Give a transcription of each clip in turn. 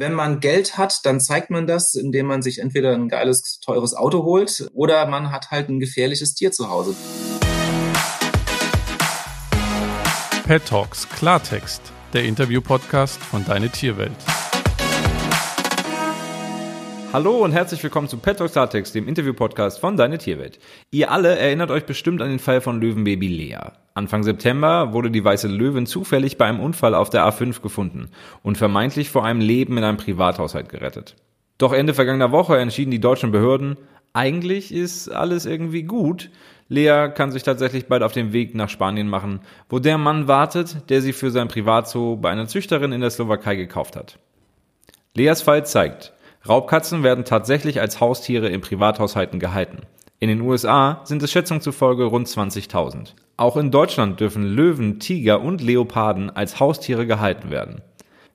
Wenn man Geld hat, dann zeigt man das, indem man sich entweder ein geiles, teures Auto holt oder man hat halt ein gefährliches Tier zu Hause. Pet Talks Klartext, der Interview-Podcast von Deine Tierwelt. Hallo und herzlich willkommen zu Pet Talks Klartext, dem Interview-Podcast von Deine Tierwelt. Ihr alle erinnert euch bestimmt an den Fall von Löwenbaby Lea. Anfang September wurde die weiße Löwin zufällig bei einem Unfall auf der A5 gefunden und vermeintlich vor einem Leben in einem Privathaushalt gerettet. Doch Ende vergangener Woche entschieden die deutschen Behörden, eigentlich ist alles irgendwie gut. Lea kann sich tatsächlich bald auf den Weg nach Spanien machen, wo der Mann wartet, der sie für sein Privatzoo bei einer Züchterin in der Slowakei gekauft hat. Leas Fall zeigt, Raubkatzen werden tatsächlich als Haustiere in Privathaushalten gehalten. In den USA sind es Schätzungen zufolge rund 20.000. Auch in Deutschland dürfen Löwen, Tiger und Leoparden als Haustiere gehalten werden.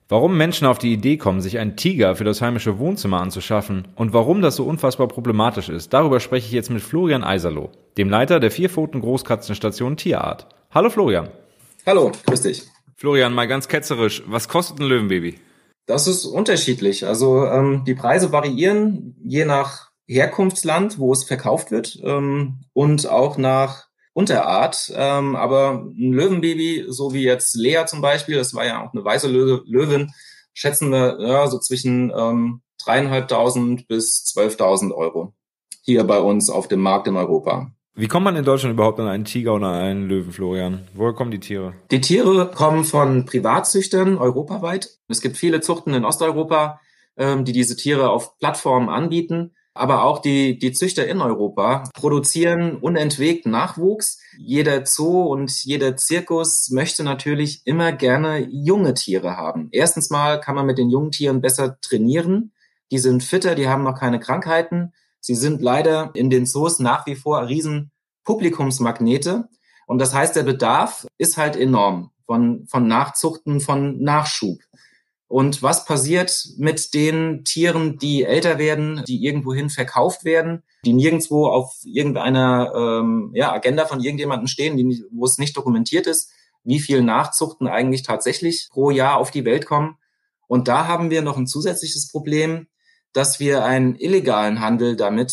Warum Menschen auf die Idee kommen, sich einen Tiger für das heimische Wohnzimmer anzuschaffen und warum das so unfassbar problematisch ist, darüber spreche ich jetzt mit Florian Eiserloh, dem Leiter der Vierpfoten Großkatzenstation Tierart. Hallo Florian. Hallo, grüß dich. Florian, mal ganz ketzerisch, was kostet ein Löwenbaby? Das ist unterschiedlich. Also ähm, die Preise variieren je nach Herkunftsland, wo es verkauft wird ähm, und auch nach Unterart. Ähm, aber ein Löwenbaby, so wie jetzt Lea zum Beispiel, das war ja auch eine weiße Lö Löwin, schätzen wir ja, so zwischen ähm, dreieinhalbtausend bis zwölftausend Euro hier bei uns auf dem Markt in Europa. Wie kommt man in Deutschland überhaupt an einen Tiger oder einen Löwen, Florian? Woher kommen die Tiere? Die Tiere kommen von Privatzüchtern europaweit. Es gibt viele Zuchten in Osteuropa, ähm, die diese Tiere auf Plattformen anbieten. Aber auch die, die Züchter in Europa produzieren unentwegt Nachwuchs. Jeder Zoo und jeder Zirkus möchte natürlich immer gerne junge Tiere haben. Erstens mal kann man mit den jungen Tieren besser trainieren. Die sind fitter, die haben noch keine Krankheiten. Sie sind leider in den Zoos nach wie vor riesen Publikumsmagnete. Und das heißt, der Bedarf ist halt enorm von, von Nachzuchten, von Nachschub. Und was passiert mit den Tieren, die älter werden, die irgendwohin verkauft werden, die nirgendwo auf irgendeiner ähm, ja, Agenda von irgendjemandem stehen, die, wo es nicht dokumentiert ist, wie viel Nachzuchten eigentlich tatsächlich pro Jahr auf die Welt kommen. Und da haben wir noch ein zusätzliches Problem, dass wir einen illegalen Handel damit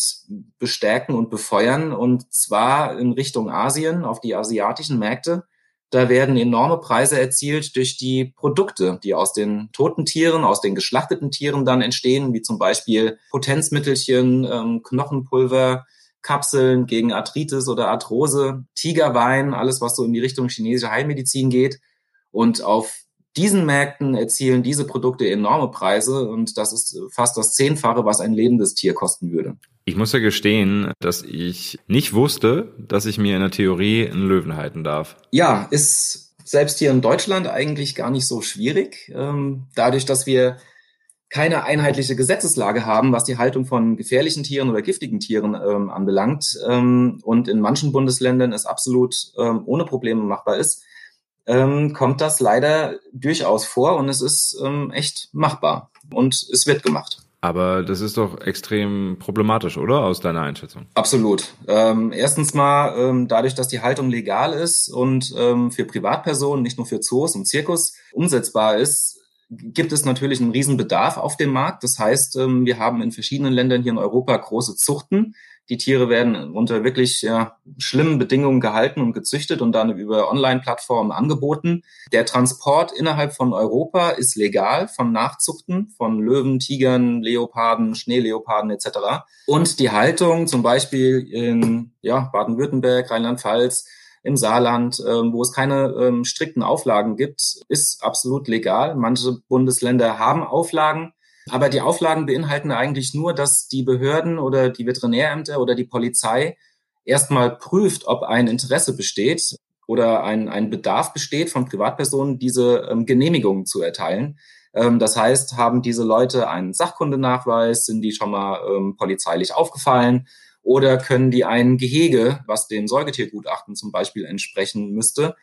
bestärken und befeuern, und zwar in Richtung Asien, auf die asiatischen Märkte. Da werden enorme Preise erzielt durch die Produkte, die aus den toten Tieren, aus den geschlachteten Tieren dann entstehen, wie zum Beispiel Potenzmittelchen, ähm, Knochenpulver, Kapseln gegen Arthritis oder Arthrose, Tigerwein, alles, was so in die Richtung chinesische Heilmedizin geht. Und auf diesen Märkten erzielen diese Produkte enorme Preise und das ist fast das Zehnfache, was ein lebendes Tier kosten würde. Ich muss ja gestehen, dass ich nicht wusste, dass ich mir in der Theorie einen Löwen halten darf. Ja, ist selbst hier in Deutschland eigentlich gar nicht so schwierig. Ähm, dadurch, dass wir keine einheitliche Gesetzeslage haben, was die Haltung von gefährlichen Tieren oder giftigen Tieren ähm, anbelangt ähm, und in manchen Bundesländern es absolut ähm, ohne Probleme machbar ist, ähm, kommt das leider durchaus vor und es ist ähm, echt machbar und es wird gemacht. Aber das ist doch extrem problematisch, oder? Aus deiner Einschätzung? Absolut. Ähm, erstens mal, ähm, dadurch, dass die Haltung legal ist und ähm, für Privatpersonen, nicht nur für Zoos und Zirkus umsetzbar ist, gibt es natürlich einen riesen Bedarf auf dem Markt. Das heißt, ähm, wir haben in verschiedenen Ländern hier in Europa große Zuchten, die Tiere werden unter wirklich ja, schlimmen Bedingungen gehalten und gezüchtet und dann über Online-Plattformen angeboten. Der Transport innerhalb von Europa ist legal von Nachzuchten von Löwen, Tigern, Leoparden, Schneeleoparden etc. Und die Haltung zum Beispiel in ja, Baden-Württemberg, Rheinland-Pfalz, im Saarland, ähm, wo es keine ähm, strikten Auflagen gibt, ist absolut legal. Manche Bundesländer haben Auflagen. Aber die Auflagen beinhalten eigentlich nur, dass die Behörden oder die Veterinärämter oder die Polizei erstmal prüft, ob ein Interesse besteht oder ein, ein Bedarf besteht von Privatpersonen, diese ähm, Genehmigungen zu erteilen. Ähm, das heißt, haben diese Leute einen Sachkundenachweis, sind die schon mal ähm, polizeilich aufgefallen oder können die ein Gehege, was dem Säugetiergutachten zum Beispiel entsprechen müsste,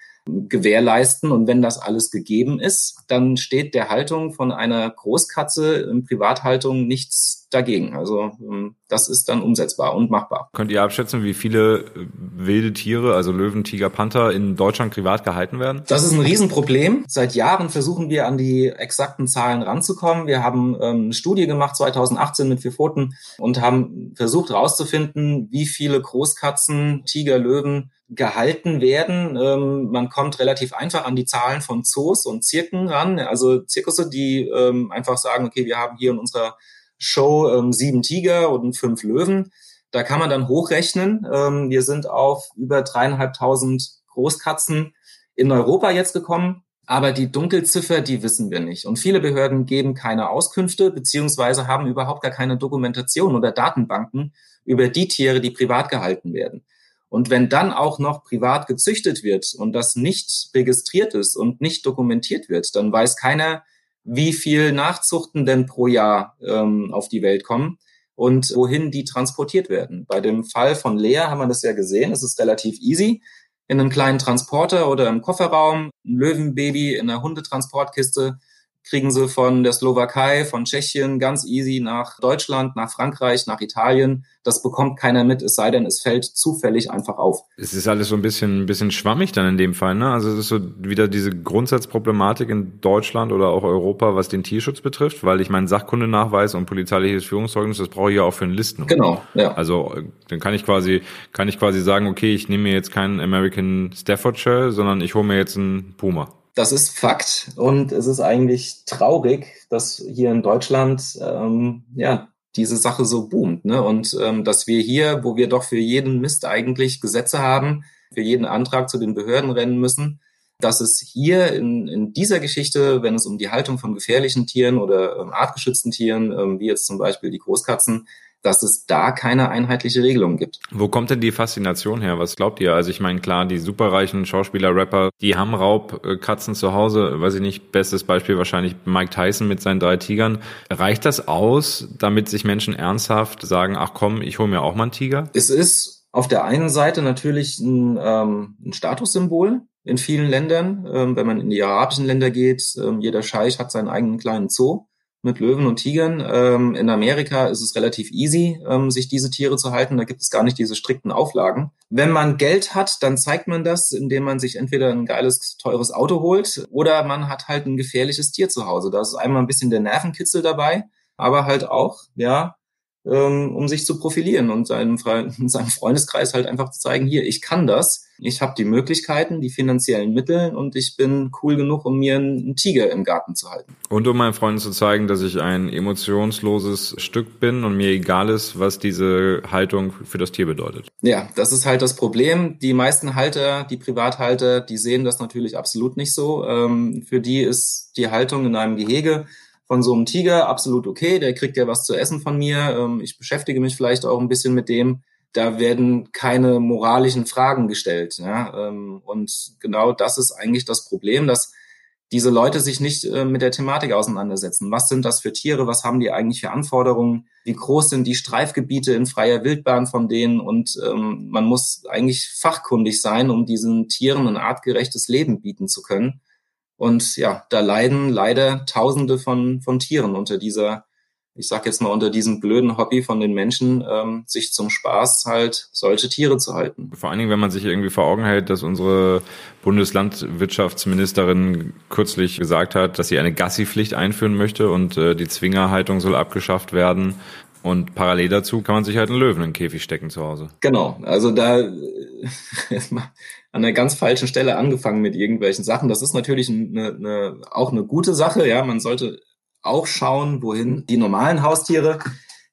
gewährleisten. Und wenn das alles gegeben ist, dann steht der Haltung von einer Großkatze in Privathaltung nichts dagegen. Also ähm, das ist dann umsetzbar und machbar. Könnt ihr abschätzen, wie viele äh, wilde Tiere, also Löwen, Tiger, Panther in Deutschland privat gehalten werden? Das ist ein Riesenproblem. Seit Jahren versuchen wir an die exakten Zahlen ranzukommen. Wir haben ähm, eine Studie gemacht 2018 mit vier Pfoten und haben versucht herauszufinden, wie viele Großkatzen, Tiger, Löwen gehalten werden. Ähm, man kommt relativ einfach an die Zahlen von Zoos und Zirken ran. Also Zirkusse, die ähm, einfach sagen, okay, wir haben hier in unserer Show ähm, sieben Tiger und fünf Löwen. Da kann man dann hochrechnen. Ähm, wir sind auf über dreieinhalbtausend Großkatzen in Europa jetzt gekommen. Aber die Dunkelziffer, die wissen wir nicht. Und viele Behörden geben keine Auskünfte beziehungsweise haben überhaupt gar keine Dokumentation oder Datenbanken über die Tiere, die privat gehalten werden. Und wenn dann auch noch privat gezüchtet wird und das nicht registriert ist und nicht dokumentiert wird, dann weiß keiner, wie viel Nachzuchten denn pro Jahr ähm, auf die Welt kommen und wohin die transportiert werden. Bei dem Fall von Lea haben wir das ja gesehen, es ist relativ easy. In einem kleinen Transporter oder im Kofferraum, ein Löwenbaby in einer Hundetransportkiste, kriegen sie von der Slowakei, von Tschechien ganz easy nach Deutschland, nach Frankreich, nach Italien. Das bekommt keiner mit, es sei denn, es fällt zufällig einfach auf. Es ist alles so ein bisschen, ein bisschen schwammig dann in dem Fall, ne? Also es ist so wieder diese Grundsatzproblematik in Deutschland oder auch Europa, was den Tierschutz betrifft, weil ich meinen Sachkundenachweis und polizeiliches Führungszeugnis, das brauche ich ja auch für einen Listen. Genau, ja. Also dann kann ich quasi, kann ich quasi sagen, okay, ich nehme mir jetzt keinen American Staffordshire, sondern ich hole mir jetzt einen Puma. Das ist Fakt und es ist eigentlich traurig, dass hier in Deutschland ähm, ja diese Sache so boomt, ne? Und ähm, dass wir hier, wo wir doch für jeden Mist eigentlich Gesetze haben, für jeden Antrag zu den Behörden rennen müssen, dass es hier in, in dieser Geschichte, wenn es um die Haltung von gefährlichen Tieren oder ähm, artgeschützten Tieren, ähm, wie jetzt zum Beispiel die Großkatzen, dass es da keine einheitliche Regelung gibt. Wo kommt denn die Faszination her? Was glaubt ihr? Also ich meine, klar, die superreichen Schauspieler, Rapper, die haben Raubkatzen zu Hause. Weiß ich nicht, bestes Beispiel wahrscheinlich Mike Tyson mit seinen drei Tigern. Reicht das aus, damit sich Menschen ernsthaft sagen, ach komm, ich hole mir auch mal einen Tiger? Es ist auf der einen Seite natürlich ein, ähm, ein Statussymbol in vielen Ländern. Ähm, wenn man in die arabischen Länder geht, ähm, jeder Scheich hat seinen eigenen kleinen Zoo mit Löwen und Tigern. Ähm, in Amerika ist es relativ easy, ähm, sich diese Tiere zu halten. Da gibt es gar nicht diese strikten Auflagen. Wenn man Geld hat, dann zeigt man das, indem man sich entweder ein geiles, teures Auto holt oder man hat halt ein gefährliches Tier zu Hause. Da ist einmal ein bisschen der Nervenkitzel dabei, aber halt auch, ja, ähm, um sich zu profilieren und seinem, seinem Freundeskreis halt einfach zu zeigen, hier, ich kann das, ich habe die Möglichkeiten, die finanziellen Mittel und ich bin cool genug, um mir einen Tiger im Garten zu halten. Und um meinen Freunden zu zeigen, dass ich ein emotionsloses Stück bin und mir egal ist, was diese Haltung für das Tier bedeutet. Ja, das ist halt das Problem. Die meisten Halter, die Privathalter, die sehen das natürlich absolut nicht so. Ähm, für die ist die Haltung in einem Gehege von so einem Tiger absolut okay, der kriegt ja was zu essen von mir. Ähm, ich beschäftige mich vielleicht auch ein bisschen mit dem. Da werden keine moralischen Fragen gestellt. Ja? Ähm, und genau das ist eigentlich das Problem, dass diese Leute sich nicht äh, mit der Thematik auseinandersetzen. Was sind das für Tiere? Was haben die eigentlich für Anforderungen? Wie groß sind die Streifgebiete in freier Wildbahn von denen? Und ähm, man muss eigentlich fachkundig sein, um diesen Tieren ein artgerechtes Leben bieten zu können. Und ja, da leiden leider Tausende von, von Tieren unter dieser, ich sag jetzt mal unter diesem blöden Hobby von den Menschen, ähm, sich zum Spaß halt solche Tiere zu halten. Vor allen Dingen, wenn man sich irgendwie vor Augen hält, dass unsere Bundeslandwirtschaftsministerin kürzlich gesagt hat, dass sie eine Gassi-Pflicht einführen möchte und äh, die Zwingerhaltung soll abgeschafft werden. Und parallel dazu kann man sich halt einen Löwen in den Käfig stecken zu Hause. Genau, also da an einer ganz falschen Stelle angefangen mit irgendwelchen Sachen. Das ist natürlich eine, eine, auch eine gute Sache. Ja, man sollte auch schauen, wohin die normalen Haustiere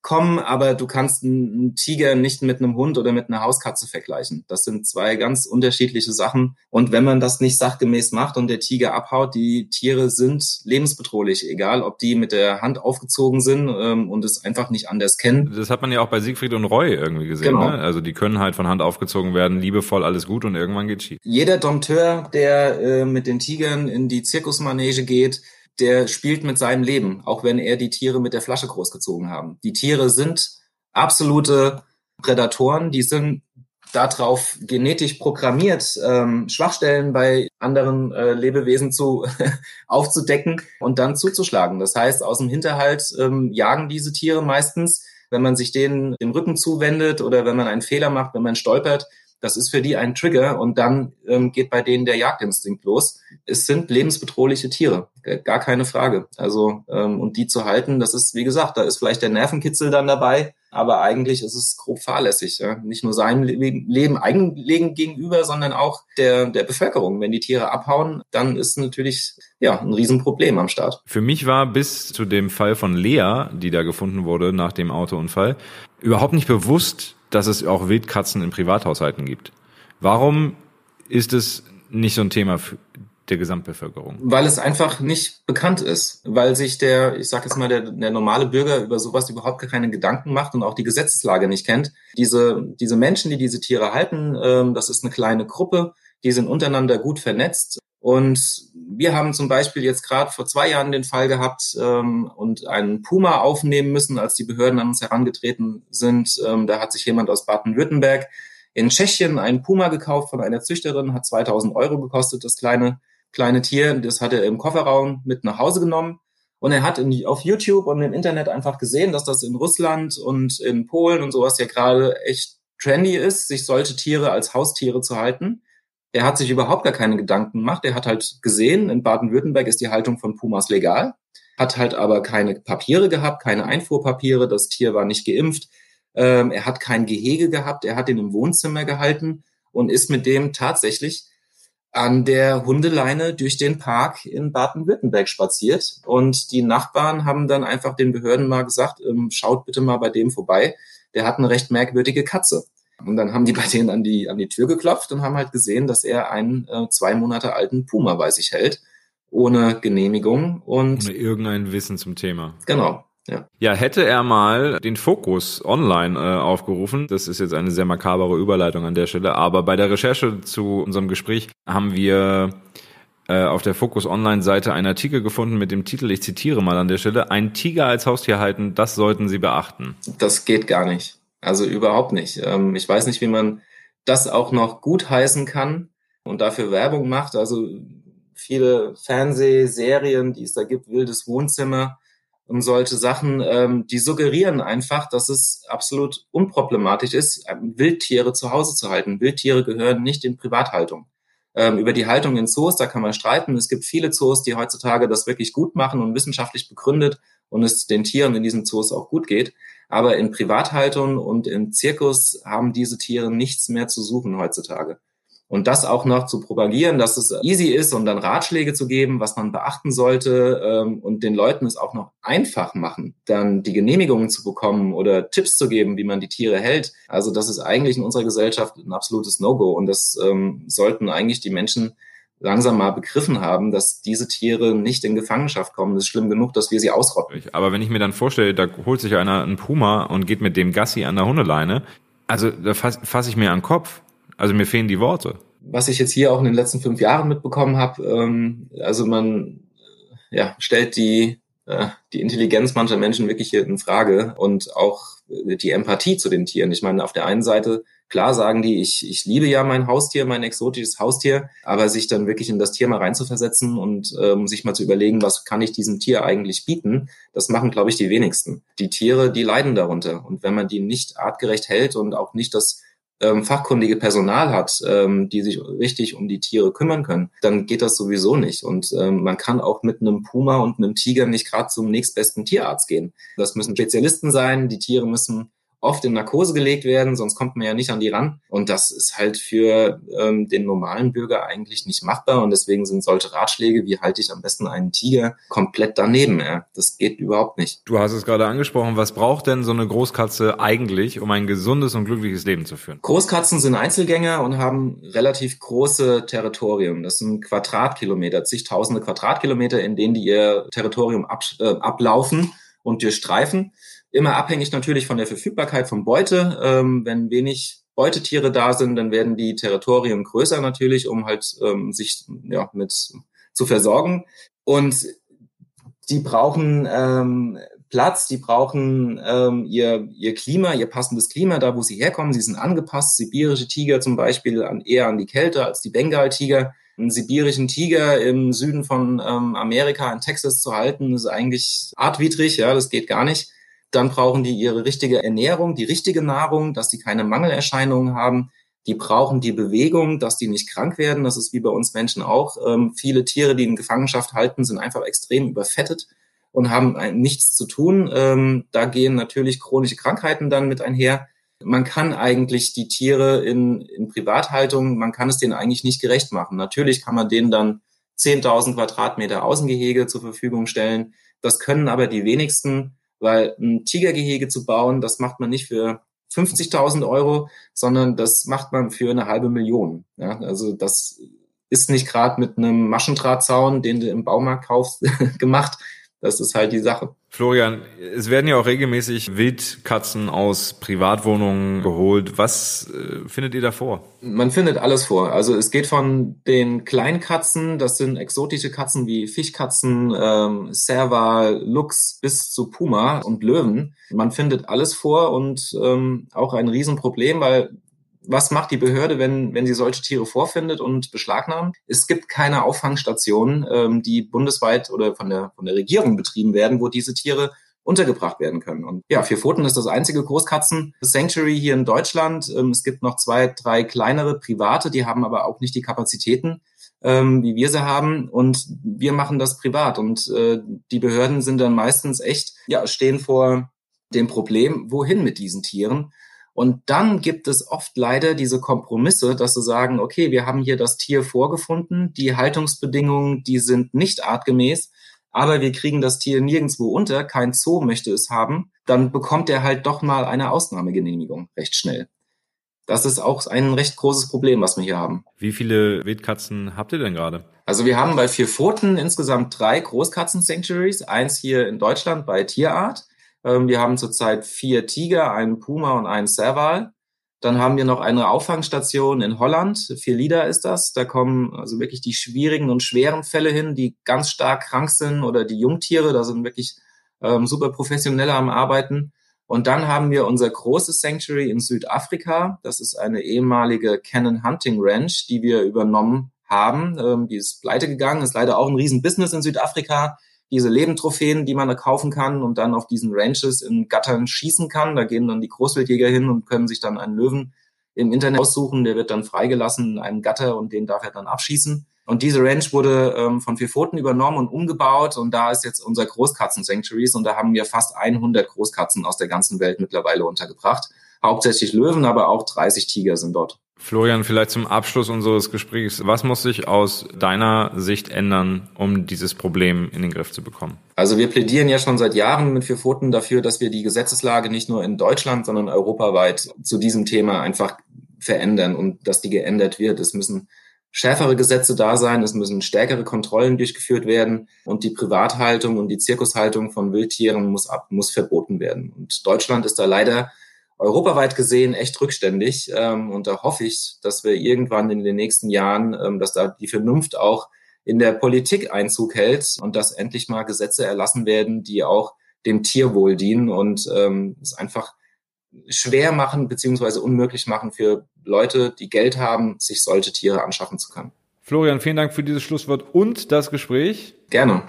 kommen, aber du kannst einen Tiger nicht mit einem Hund oder mit einer Hauskatze vergleichen. Das sind zwei ganz unterschiedliche Sachen. Und wenn man das nicht sachgemäß macht und der Tiger abhaut, die Tiere sind lebensbedrohlich, egal ob die mit der Hand aufgezogen sind ähm, und es einfach nicht anders kennen. Das hat man ja auch bei Siegfried und Roy irgendwie gesehen. Genau. Ne? Also die können halt von Hand aufgezogen werden, liebevoll, alles gut und irgendwann geht schief. Jeder Dompteur, der äh, mit den Tigern in die Zirkusmanege geht, der spielt mit seinem Leben, auch wenn er die Tiere mit der Flasche großgezogen haben. Die Tiere sind absolute Prädatoren, die sind darauf genetisch programmiert, ähm, Schwachstellen bei anderen äh, Lebewesen zu aufzudecken und dann zuzuschlagen. Das heißt, aus dem Hinterhalt ähm, jagen diese Tiere meistens, wenn man sich denen den Rücken zuwendet oder wenn man einen Fehler macht, wenn man stolpert, das ist für die ein Trigger und dann ähm, geht bei denen der Jagdinstinkt los. Es sind lebensbedrohliche Tiere, gar keine Frage. Also ähm, und die zu halten, das ist wie gesagt, da ist vielleicht der Nervenkitzel dann dabei, aber eigentlich ist es grob fahrlässig. Ja? Nicht nur seinem Leben Eigenleben gegenüber, sondern auch der der Bevölkerung. Wenn die Tiere abhauen, dann ist natürlich ja ein Riesenproblem am Start. Für mich war bis zu dem Fall von Lea, die da gefunden wurde nach dem Autounfall, überhaupt nicht bewusst, dass es auch Wildkatzen in Privathaushalten gibt. Warum ist es nicht so ein Thema der Gesamtbevölkerung? Weil es einfach nicht bekannt ist, weil sich der, ich sage jetzt mal, der, der normale Bürger über sowas überhaupt keine Gedanken macht und auch die Gesetzeslage nicht kennt. Diese, diese Menschen, die diese Tiere halten, ähm, das ist eine kleine Gruppe, die sind untereinander gut vernetzt. Und wir haben zum Beispiel jetzt gerade vor zwei Jahren den Fall gehabt ähm, und einen Puma aufnehmen müssen, als die Behörden an uns herangetreten sind. Ähm, da hat sich jemand aus Baden-Württemberg in Tschechien einen Puma gekauft von einer Züchterin, hat 2000 Euro gekostet, das kleine, kleine Tier. Das hat er im Kofferraum mit nach Hause genommen. Und er hat in, auf YouTube und im Internet einfach gesehen, dass das in Russland und in Polen und sowas ja gerade echt trendy ist, sich solche Tiere als Haustiere zu halten. Er hat sich überhaupt gar keine Gedanken gemacht. Er hat halt gesehen, in Baden-Württemberg ist die Haltung von Pumas legal, hat halt aber keine Papiere gehabt, keine Einfuhrpapiere. Das Tier war nicht geimpft. Ähm, er hat kein Gehege gehabt. Er hat ihn im Wohnzimmer gehalten und ist mit dem tatsächlich an der Hundeleine durch den Park in Baden-Württemberg spaziert. Und die Nachbarn haben dann einfach den Behörden mal gesagt, ähm, schaut bitte mal bei dem vorbei. Der hat eine recht merkwürdige Katze. Und dann haben die bei denen an die, an die Tür geklopft und haben halt gesehen, dass er einen äh, zwei Monate alten Puma bei sich hält, ohne Genehmigung und. Ohne irgendein Wissen zum Thema. Genau. Ja. ja, hätte er mal den Fokus online äh, aufgerufen, das ist jetzt eine sehr makabere Überleitung an der Stelle, aber bei der Recherche zu unserem Gespräch haben wir äh, auf der Focus Online Seite einen Artikel gefunden mit dem Titel, ich zitiere mal an der Stelle, ein Tiger als Haustier halten, das sollten Sie beachten. Das geht gar nicht. Also überhaupt nicht. Ähm, ich weiß nicht, wie man das auch noch gut heißen kann und dafür Werbung macht. Also viele Fernsehserien, die es da gibt, wildes Wohnzimmer und solche Sachen, ähm, die suggerieren einfach, dass es absolut unproblematisch ist, Wildtiere zu Hause zu halten. Wildtiere gehören nicht in Privathaltung. Ähm, über die Haltung in Zoos, da kann man streiten. Es gibt viele Zoos, die heutzutage das wirklich gut machen und wissenschaftlich begründet und es den Tieren in diesen Zoos auch gut geht. Aber in Privathaltung und im Zirkus haben diese Tiere nichts mehr zu suchen heutzutage. Und das auch noch zu propagieren, dass es easy ist und dann Ratschläge zu geben, was man beachten sollte ähm, und den Leuten es auch noch einfach machen, dann die Genehmigungen zu bekommen oder Tipps zu geben, wie man die Tiere hält. Also das ist eigentlich in unserer Gesellschaft ein absolutes No-Go und das ähm, sollten eigentlich die Menschen langsam mal begriffen haben, dass diese Tiere nicht in Gefangenschaft kommen. Es ist schlimm genug, dass wir sie ausrotten. Aber wenn ich mir dann vorstelle, da holt sich einer einen Puma und geht mit dem Gassi an der Hundeleine, also da fasse fass ich mir an den Kopf. Also mir fehlen die Worte. Was ich jetzt hier auch in den letzten fünf Jahren mitbekommen habe, ähm, also man äh, ja, stellt die, äh, die Intelligenz mancher Menschen wirklich hier in Frage und auch die Empathie zu den Tieren. Ich meine, auf der einen Seite Klar sagen die, ich, ich liebe ja mein Haustier, mein exotisches Haustier, aber sich dann wirklich in das Tier mal reinzuversetzen und ähm, sich mal zu überlegen, was kann ich diesem Tier eigentlich bieten, das machen, glaube ich, die wenigsten. Die Tiere, die leiden darunter. Und wenn man die nicht artgerecht hält und auch nicht das ähm, fachkundige Personal hat, ähm, die sich richtig um die Tiere kümmern können, dann geht das sowieso nicht. Und ähm, man kann auch mit einem Puma und einem Tiger nicht gerade zum nächstbesten Tierarzt gehen. Das müssen Spezialisten sein, die Tiere müssen oft in Narkose gelegt werden, sonst kommt man ja nicht an die ran. Und das ist halt für ähm, den normalen Bürger eigentlich nicht machbar. Und deswegen sind solche Ratschläge, wie halte ich am besten einen Tiger, komplett daneben. Ja. Das geht überhaupt nicht. Du hast es gerade angesprochen. Was braucht denn so eine Großkatze eigentlich, um ein gesundes und glückliches Leben zu führen? Großkatzen sind Einzelgänger und haben relativ große Territorien. Das sind Quadratkilometer, zigtausende Quadratkilometer, in denen die ihr Territorium ab, äh, ablaufen und durchstreifen. Immer abhängig natürlich von der Verfügbarkeit von Beute. Ähm, wenn wenig Beutetiere da sind, dann werden die Territorien größer natürlich, um halt ähm, sich ja, mit zu versorgen. Und die brauchen ähm, Platz, die brauchen ähm, ihr, ihr Klima, ihr passendes Klima, da wo sie herkommen. Sie sind angepasst. Sibirische Tiger zum Beispiel an, eher an die Kälte als die Bengal-Tiger. Einen sibirischen Tiger im Süden von ähm, Amerika, in Texas zu halten, ist eigentlich artwidrig, ja, das geht gar nicht. Dann brauchen die ihre richtige Ernährung, die richtige Nahrung, dass sie keine Mangelerscheinungen haben. Die brauchen die Bewegung, dass die nicht krank werden. Das ist wie bei uns Menschen auch. Ähm, viele Tiere, die in Gefangenschaft halten, sind einfach extrem überfettet und haben nichts zu tun. Ähm, da gehen natürlich chronische Krankheiten dann mit einher. Man kann eigentlich die Tiere in, in Privathaltung, man kann es denen eigentlich nicht gerecht machen. Natürlich kann man denen dann 10.000 Quadratmeter Außengehege zur Verfügung stellen. Das können aber die wenigsten, weil ein Tigergehege zu bauen, das macht man nicht für 50.000 Euro, sondern das macht man für eine halbe Million. Ja, also das ist nicht gerade mit einem Maschendrahtzaun, den du im Baumarkt kaufst, gemacht, das ist halt die Sache. Florian, es werden ja auch regelmäßig Wildkatzen aus Privatwohnungen geholt. Was äh, findet ihr da vor? Man findet alles vor. Also es geht von den Kleinkatzen, das sind exotische Katzen wie Fischkatzen, ähm, Serval, Luchs bis zu Puma und Löwen. Man findet alles vor und ähm, auch ein Riesenproblem, weil was macht die Behörde, wenn, wenn sie solche Tiere vorfindet und beschlagnahmt? Es gibt keine Auffangstationen, ähm, die bundesweit oder von der, von der Regierung betrieben werden, wo diese Tiere untergebracht werden können. Und ja, Vier Pfoten ist das einzige Großkatzen-Sanctuary hier in Deutschland. Ähm, es gibt noch zwei, drei kleinere private, die haben aber auch nicht die Kapazitäten, ähm, wie wir sie haben. Und wir machen das privat. Und äh, die Behörden sind dann meistens echt, ja, stehen vor dem Problem, wohin mit diesen Tieren? Und dann gibt es oft leider diese Kompromisse, dass sie sagen, okay, wir haben hier das Tier vorgefunden, die Haltungsbedingungen, die sind nicht artgemäß, aber wir kriegen das Tier nirgendwo unter, kein Zoo möchte es haben, dann bekommt er halt doch mal eine Ausnahmegenehmigung recht schnell. Das ist auch ein recht großes Problem, was wir hier haben. Wie viele Wildkatzen habt ihr denn gerade? Also wir haben bei vier Pfoten insgesamt drei Großkatzen-Sanctuaries, eins hier in Deutschland bei Tierart ähm, wir haben zurzeit vier Tiger, einen Puma und einen Serval. Dann haben wir noch eine Auffangstation in Holland. Vier Lieder ist das. Da kommen also wirklich die schwierigen und schweren Fälle hin, die ganz stark krank sind oder die Jungtiere. Da sind wirklich ähm, super Professionelle am Arbeiten. Und dann haben wir unser großes Sanctuary in Südafrika. Das ist eine ehemalige Cannon Hunting Ranch, die wir übernommen haben. Ähm, die ist pleite gegangen, ist leider auch ein Riesenbusiness in Südafrika diese Lebentrophäen, die man kaufen kann und dann auf diesen Ranches in Gattern schießen kann. Da gehen dann die Großwildjäger hin und können sich dann einen Löwen im Internet aussuchen. Der wird dann freigelassen in einem Gatter und den darf er dann abschießen. Und diese Ranch wurde ähm, von vier Pfoten übernommen und umgebaut und da ist jetzt unser Großkatzen-Sanctuaries und da haben wir fast 100 Großkatzen aus der ganzen Welt mittlerweile untergebracht. Hauptsächlich Löwen, aber auch 30 Tiger sind dort. Florian, vielleicht zum Abschluss unseres Gesprächs. Was muss sich aus deiner Sicht ändern, um dieses Problem in den Griff zu bekommen? Also wir plädieren ja schon seit Jahren mit vier Pfoten dafür, dass wir die Gesetzeslage nicht nur in Deutschland, sondern europaweit zu diesem Thema einfach verändern und dass die geändert wird. Es müssen schärfere Gesetze da sein, es müssen stärkere Kontrollen durchgeführt werden und die Privathaltung und die Zirkushaltung von Wildtieren muss ab, muss verboten werden. Und Deutschland ist da leider europaweit gesehen echt rückständig. Ähm, und da hoffe ich, dass wir irgendwann in den nächsten Jahren, ähm, dass da die Vernunft auch in der Politik Einzug hält und dass endlich mal Gesetze erlassen werden, die auch dem Tierwohl dienen und ähm, es einfach schwer machen beziehungsweise unmöglich machen für Leute, die Geld haben, sich solche Tiere anschaffen zu können. Florian, vielen Dank für dieses Schlusswort und das Gespräch. Gerne.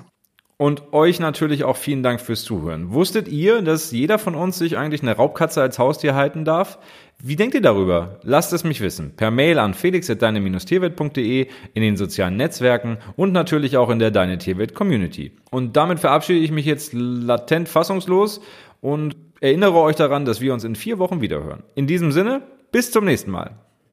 Und euch natürlich auch vielen Dank fürs Zuhören. Wusstet ihr, dass jeder von uns sich eigentlich eine Raubkatze als Haustier halten darf? Wie denkt ihr darüber? Lasst es mich wissen. Per Mail an felix.deine-tierwelt.de, in den sozialen Netzwerken und natürlich auch in der Deine Tierwelt Community. Und damit verabschiede ich mich jetzt latent fassungslos und erinnere euch daran, dass wir uns in vier Wochen wiederhören. In diesem Sinne, bis zum nächsten Mal.